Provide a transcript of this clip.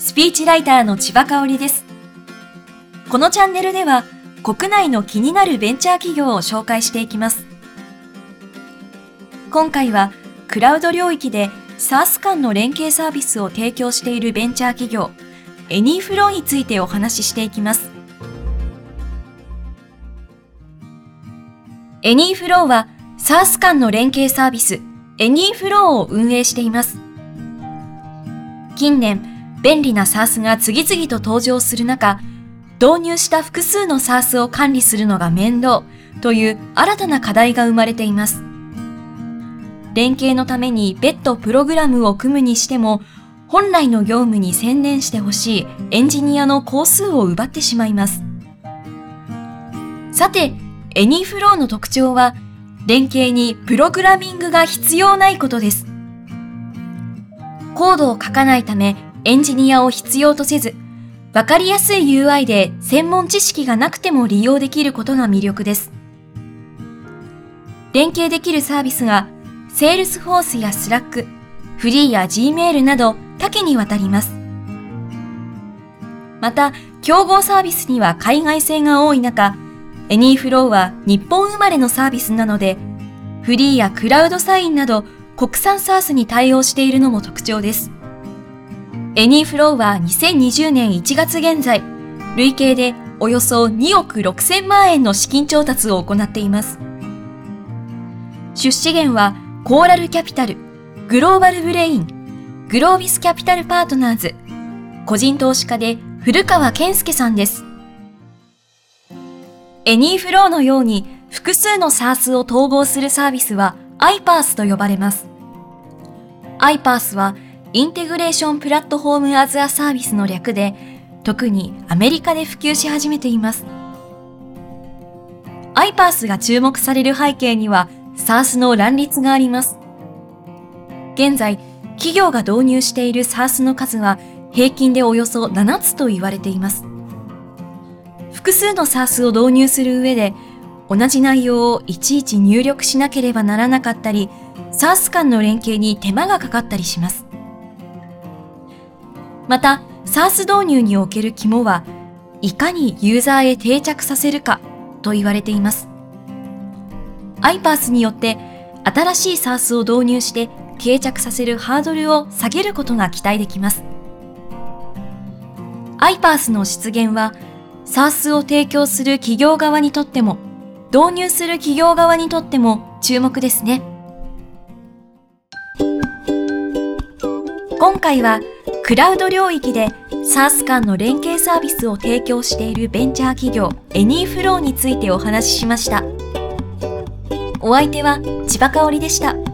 スピーチライターの千葉佳織です。このチャンネルでは国内の気になるベンチャー企業を紹介していきます。今回はクラウド領域で SARS 間の連携サービスを提供しているベンチャー企業エニーフローについてお話ししていきます。エニーフローは SaaS 間の連携サービスエニーフローを運営しています。近年、便利な SaaS が次々と登場する中、導入した複数の SARS を管理するのが面倒という新たな課題が生まれています。連携のために別途プログラムを組むにしても、本来の業務に専念してほしいエンジニアの工数を奪ってしまいます。さて、エニーフローの特徴は、連携にプログラミングが必要ないことです。コードを書かないためエンジニアを必要とせず、わかりやすい UI で専門知識がなくても利用できることが魅力です。連携できるサービスが Salesforce や Slack、 freee や Gmail など多岐にわたります。また、競合サービスには海外製が多い中、エニーフローは日本生まれのサービスなので、 freee やクラウドサインなど国産 SARS に対応しているのも特徴です。エニーフローは2020年1月現在、累計でおよそ2億6000万円の資金調達を行っています。出資元はコーラルキャピタル、グローバルブレイン、グロービスキャピタルパートナーズ、個人投資家で古川健介さんです。エニーフローのように複数の SARS を統合するサービスは iPaaS と呼ばれます。iPaaS は Integration Platform as a Service の略で、特にアメリカで普及し始めています。iPaaS が注目される背景には SARS の乱立があります。現在、企業が導入している SARS の数は平均でおよそ7つと言われています。複数の SARS を導入する上で、同じ内容をいちいち入力しなければならなかったり、SARS 間の連携に手間がかかったりします。また、SARS 導入における肝は、いかにユーザーへ定着させるかと言われています。iPaaS によって新しい SARS を導入して定着させるハードルを下げることが期待できます。iPaaS の出現は SARS を提供する企業側にとっても導入する企業側にとっても注目ですね。今回はクラウド領域で SARS 間の連携サービスを提供しているベンチャー企業エニーフローについてお話ししました。お相手は千葉香織でした。